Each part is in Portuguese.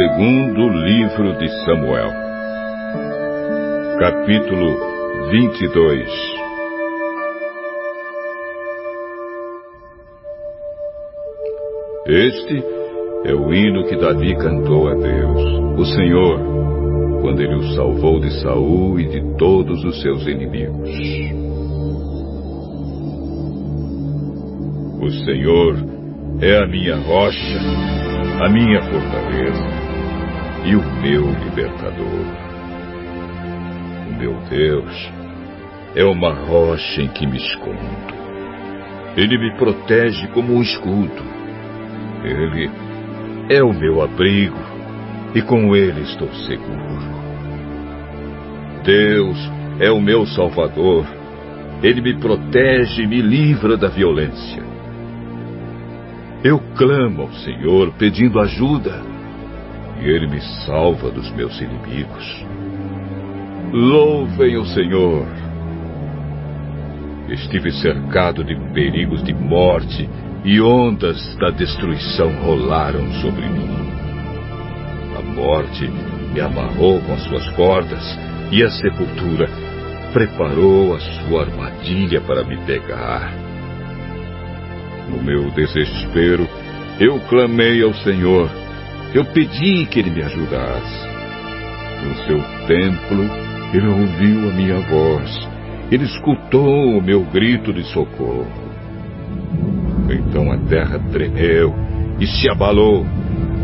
segundo livro de Samuel, capítulo 22. Este é o hino que Davi cantou a Deus, o Senhor, quando ele o salvou de Saul e de todos os seus inimigos. O Senhor é a minha rocha, a minha fortaleza e o meu libertador. O meu Deus é uma rocha em que me escondo. Ele me protege como um escudo. Ele é o meu abrigo e com ele estou seguro. Deus é o meu Salvador. Ele me protege e me livra da violência. Eu clamo ao Senhor pedindo ajuda Ele me salva dos meus inimigos. Louvem o Senhor. Estive cercado de perigos de morte e ondas da destruição rolaram sobre mim. A morte me amarrou com as suas cordas e a sepultura preparou a sua armadilha para me pegar. No meu desespero, eu clamei ao Senhor. Eu pedi que Ele me ajudasse. No seu templo, Ele ouviu a minha voz. Ele escutou o meu grito de socorro. Então a terra tremeu e se abalou,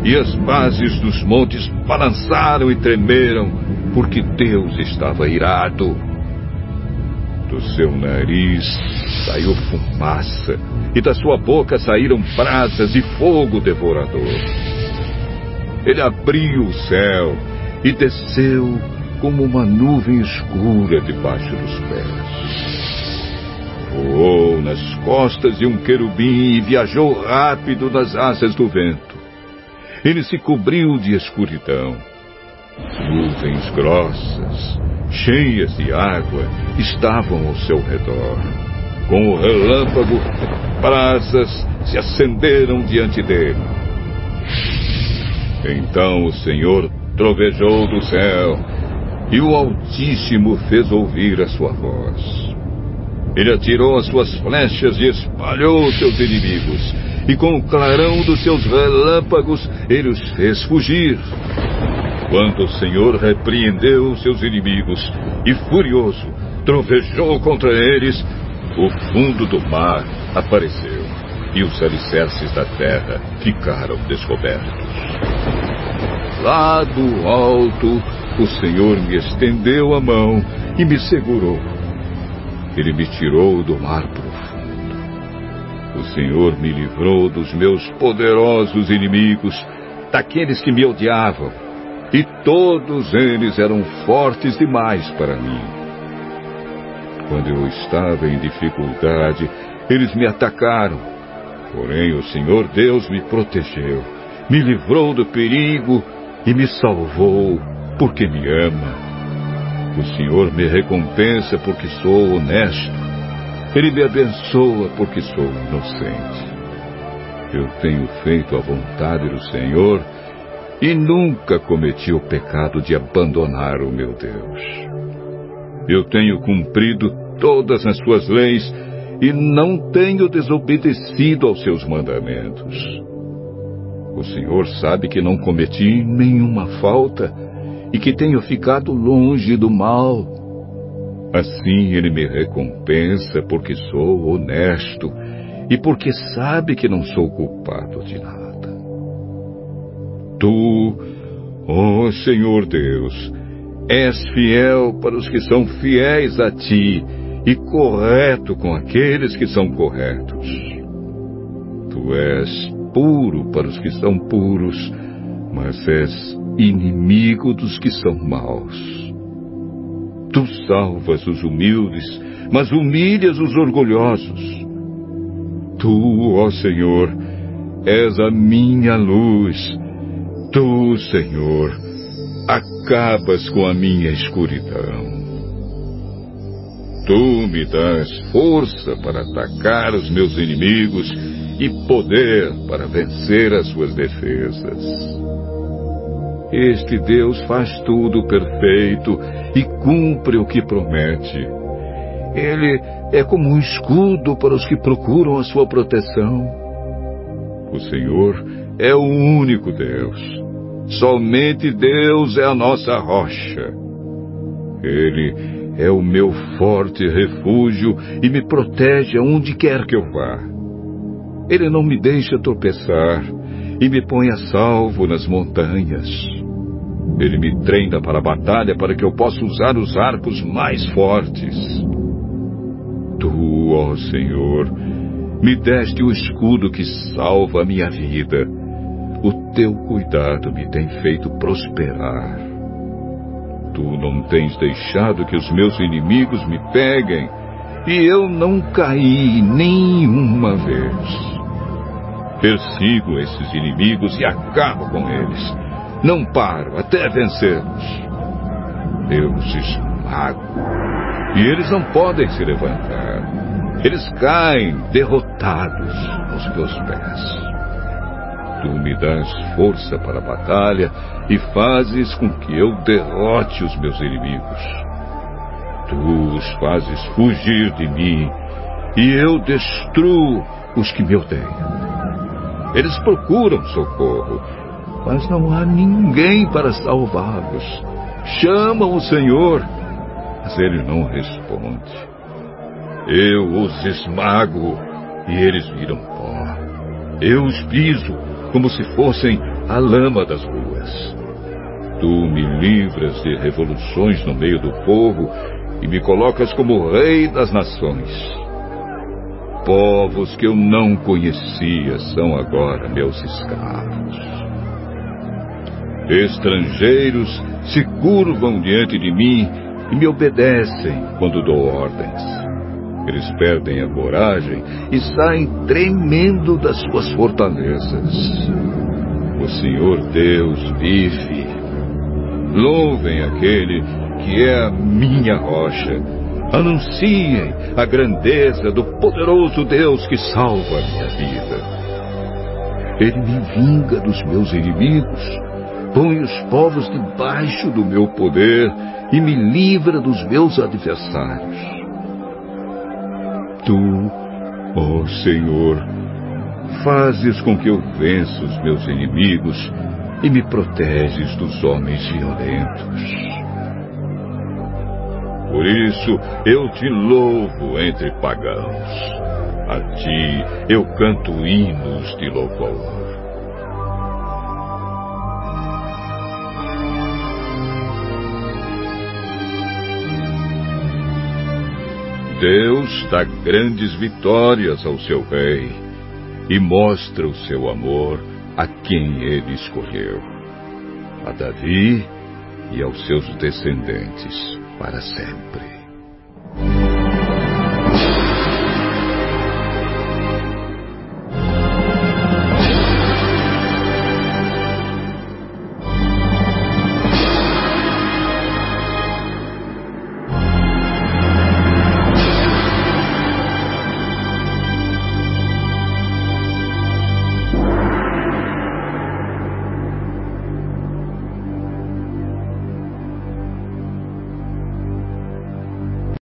e as bases dos montes balançaram e tremeram, porque Deus estava irado. Do seu nariz saiu fumaça, e da sua boca saíram brasas e fogo devorador. Ele abriu o céu e desceu como uma nuvem escura debaixo dos pés. Voou nas costas de um querubim e viajou rápido nas asas do vento. Ele se cobriu de escuridão. Nuvens grossas, cheias de água, estavam ao seu redor. Com o relâmpago, brasas se acenderam diante dele. Então o Senhor trovejou do céu e o Altíssimo fez ouvir a sua voz. Ele atirou as suas flechas e espalhou seus inimigos, e com o clarão dos seus relâmpagos ele os fez fugir. Quando o Senhor repreendeu seus inimigos e, furioso, trovejou contra eles, o fundo do mar apareceu e os alicerces da terra ficaram descobertos. Lá do alto, o Senhor me estendeu a mão e me segurou. Ele me tirou do mar profundo. O Senhor me livrou dos meus poderosos inimigos, daqueles que me odiavam, e todos eles eram fortes demais para mim. Quando eu estava em dificuldade, eles me atacaram. Porém, o Senhor Deus me protegeu, me livrou do perigo e me salvou, porque me ama. O Senhor me recompensa porque sou honesto. Ele me abençoa porque sou inocente. Eu tenho feito a vontade do Senhor e nunca cometi o pecado de abandonar o meu Deus. Eu tenho cumprido todas as suas leis e não tenho desobedecido aos seus mandamentos. O Senhor sabe que não cometi nenhuma falta e que tenho ficado longe do mal. Assim ele me recompensa porque sou honesto e porque sabe que não sou culpado de nada. Tu, ó oh Senhor Deus, és fiel para os que são fiéis a ti e correto com aqueles que são corretos. Tu és puro para os que são puros, mas és inimigo dos que são maus. Tu salvas os humildes, mas humilhas os orgulhosos. Tu, ó Senhor, és a minha luz. Tu, Senhor, acabas com a minha escuridão. Tu me das força para atacar os meus inimigos e poder para vencer as suas defesas. Este Deus faz tudo perfeito e cumpre o que promete. Ele é como um escudo para os que procuram a sua proteção. O Senhor é o único Deus. Somente Deus é a nossa rocha. Ele é o meu forte refúgio e me protege aonde quer que eu vá. Ele não me deixa tropeçar e me põe a salvo nas montanhas. Ele me treina para a batalha para que eu possa usar os arcos mais fortes. Tu, ó Senhor, me deste o escudo que salva a minha vida. O teu cuidado me tem feito prosperar. Tu não tens deixado que os meus inimigos me peguem, e eu não caí nenhuma vez. Persigo esses inimigos e acabo com eles não paro até vencê-los. Eu os esmago. E eles não podem se levantar. Eles caem derrotados aos meus pés. Tu me dás força para a batalha e fazes com que eu derrote os meus inimigos. Tu os fazes fugir de mim e eu destruo os que me odeiam. Eles procuram socorro, mas não há ninguém para salvá-los. Chamam o Senhor, mas ele não responde. Eu os esmago e eles viram pó. Eu os piso como se fossem a lama das ruas. Tu me livras de revoluções no meio do povo e me colocas como rei das nações. Povos que eu não conhecia são agora meus escravos. Estrangeiros se curvam diante de mim e me obedecem quando dou ordens. Eles perdem a coragem e saem tremendo das suas fortalezas. O Senhor Deus vive. Louvem aquele que é a minha rocha. Anunciem a grandeza do poderoso Deus que salva a minha vida. Ele me vinga dos meus inimigos põe os povos debaixo do meu poder e me livra dos meus adversários. Tu, ó oh Senhor, fazes com que eu vença os meus inimigos e me proteges dos homens violentos. Por isso eu te louvo entre pagãos. A ti eu canto hinos de louvor. Deus dá grandes vitórias ao seu rei e mostra o seu amor a quem ele escolheu, a Davi e aos seus descendentes para sempre.